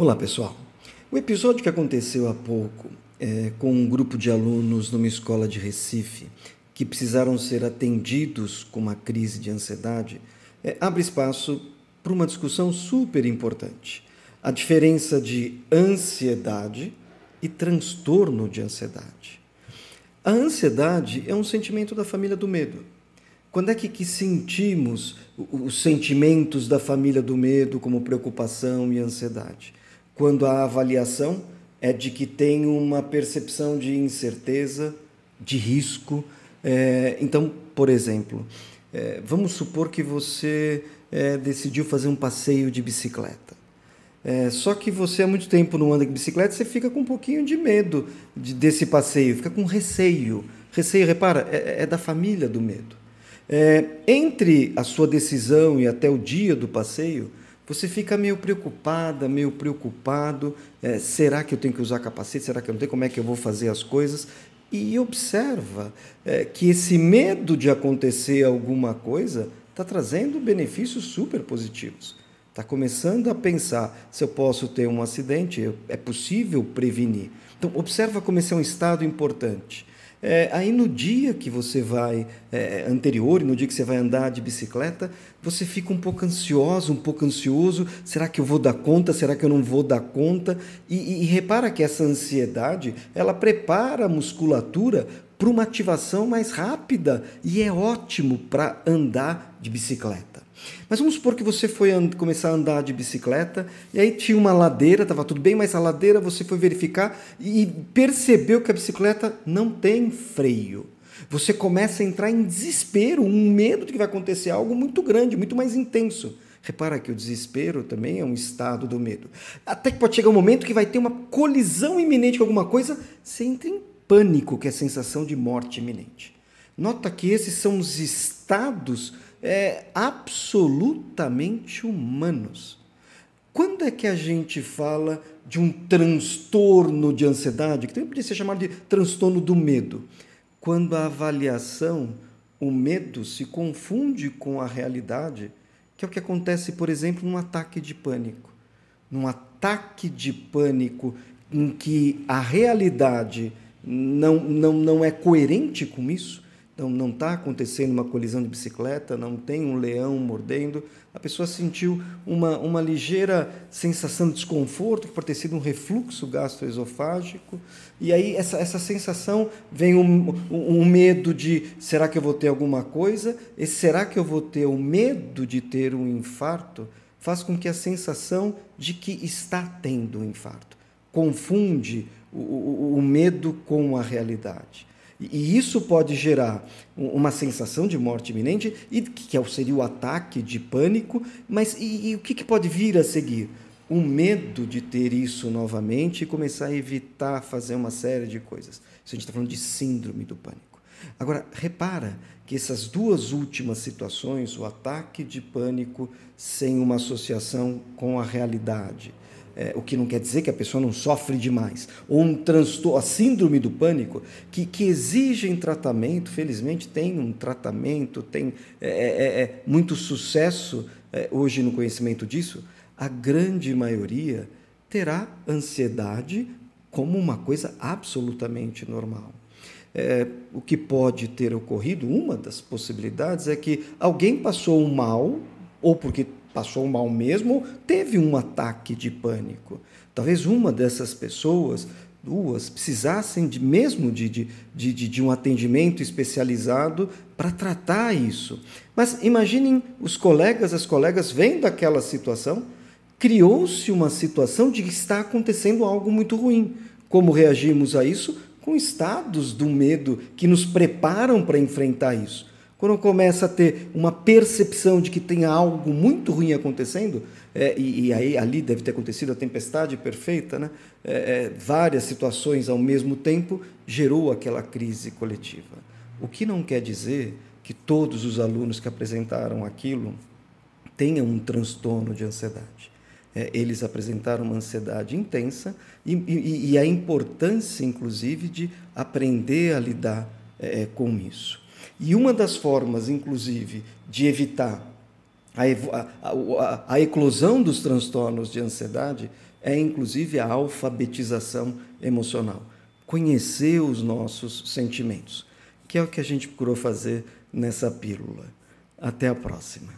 Olá, pessoal. O episódio que aconteceu há pouco é, com um grupo de alunos numa escola de Recife que precisaram ser atendidos com uma crise de ansiedade é, abre espaço para uma discussão super importante: a diferença de ansiedade e transtorno de ansiedade. A ansiedade é um sentimento da família do medo. Quando é que, que sentimos os sentimentos da família do medo, como preocupação e ansiedade? Quando a avaliação é de que tem uma percepção de incerteza, de risco. É, então, por exemplo, é, vamos supor que você é, decidiu fazer um passeio de bicicleta. É, só que você há muito tempo não anda de bicicleta, você fica com um pouquinho de medo de, desse passeio, fica com receio. Receio, repara, é, é da família do medo. É, entre a sua decisão e até o dia do passeio, você fica meio preocupada, meio preocupado. É, será que eu tenho que usar capacete? Será que eu não tenho? Como é que eu vou fazer as coisas? E observa é, que esse medo de acontecer alguma coisa está trazendo benefícios super positivos. Está começando a pensar se eu posso ter um acidente, é possível prevenir. Então, observa como esse é um estado importante. É, aí no dia que você vai, é, anterior, no dia que você vai andar de bicicleta, você fica um pouco ansioso, um pouco ansioso. Será que eu vou dar conta? Será que eu não vou dar conta? E, e, e repara que essa ansiedade, ela prepara a musculatura para uma ativação mais rápida e é ótimo para andar de bicicleta. Mas vamos supor que você foi começar a andar de bicicleta e aí tinha uma ladeira, estava tudo bem, mas a ladeira você foi verificar e percebeu que a bicicleta não tem freio. Você começa a entrar em desespero, um medo de que vai acontecer algo muito grande, muito mais intenso. Repara que o desespero também é um estado do medo. Até que pode chegar um momento que vai ter uma colisão iminente com alguma coisa, você entra em pânico, que é a sensação de morte iminente. Nota que esses são os estados é, absolutamente humanos. Quando é que a gente fala de um transtorno de ansiedade, que também podia ser chamado de transtorno do medo? Quando a avaliação, o medo se confunde com a realidade, que é o que acontece, por exemplo, num ataque de pânico. Num ataque de pânico em que a realidade não, não, não é coerente com isso, então, não está acontecendo uma colisão de bicicleta, não tem um leão mordendo. A pessoa sentiu uma, uma ligeira sensação de desconforto, que pode ter sido um refluxo gastroesofágico. E aí, essa, essa sensação vem um, um, um medo de: será que eu vou ter alguma coisa? E será que eu vou ter o medo de ter um infarto? Faz com que a sensação de que está tendo um infarto confunde o, o, o medo com a realidade. E isso pode gerar uma sensação de morte iminente, e que é seria o ataque de pânico, mas e, e o que, que pode vir a seguir? O medo de ter isso novamente e começar a evitar fazer uma série de coisas. Isso a gente está falando de síndrome do pânico. Agora, repara que essas duas últimas situações, o ataque de pânico sem uma associação com a realidade, é, o que não quer dizer que a pessoa não sofre demais, ou um transtorno, a síndrome do pânico, que, que exigem tratamento, felizmente tem um tratamento, tem é, é, é, é muito sucesso é, hoje no conhecimento disso, a grande maioria terá ansiedade como uma coisa absolutamente normal. É, o que pode ter ocorrido, uma das possibilidades é que alguém passou um mal, ou porque passou mal mesmo, teve um ataque de pânico. Talvez uma dessas pessoas, duas, precisassem de, mesmo de, de, de, de um atendimento especializado para tratar isso. Mas imaginem os colegas, as colegas vendo aquela situação, criou-se uma situação de que está acontecendo algo muito ruim. Como reagimos a isso? Com estados do medo que nos preparam para enfrentar isso. Quando começa a ter uma percepção de que tem algo muito ruim acontecendo, é, e, e, aí ali deve ter acontecido a tempestade perfeita, né? É, é, várias situações ao mesmo tempo, gerou aquela crise coletiva. O que não quer dizer que todos os alunos que apresentaram aquilo tenham um transtorno de ansiedade. É, eles apresentaram uma ansiedade intensa e, e, e, a importância, inclusive, de aprender a lidar é, com isso. E uma das formas, inclusive, de evitar A, a, a, a eclosão dos transtornos de ansiedade é inclusive a alfabetização emocional. Conhecer os nossos sentimentos, que é o que a gente procurou fazer nessa pílula. Até a próxima.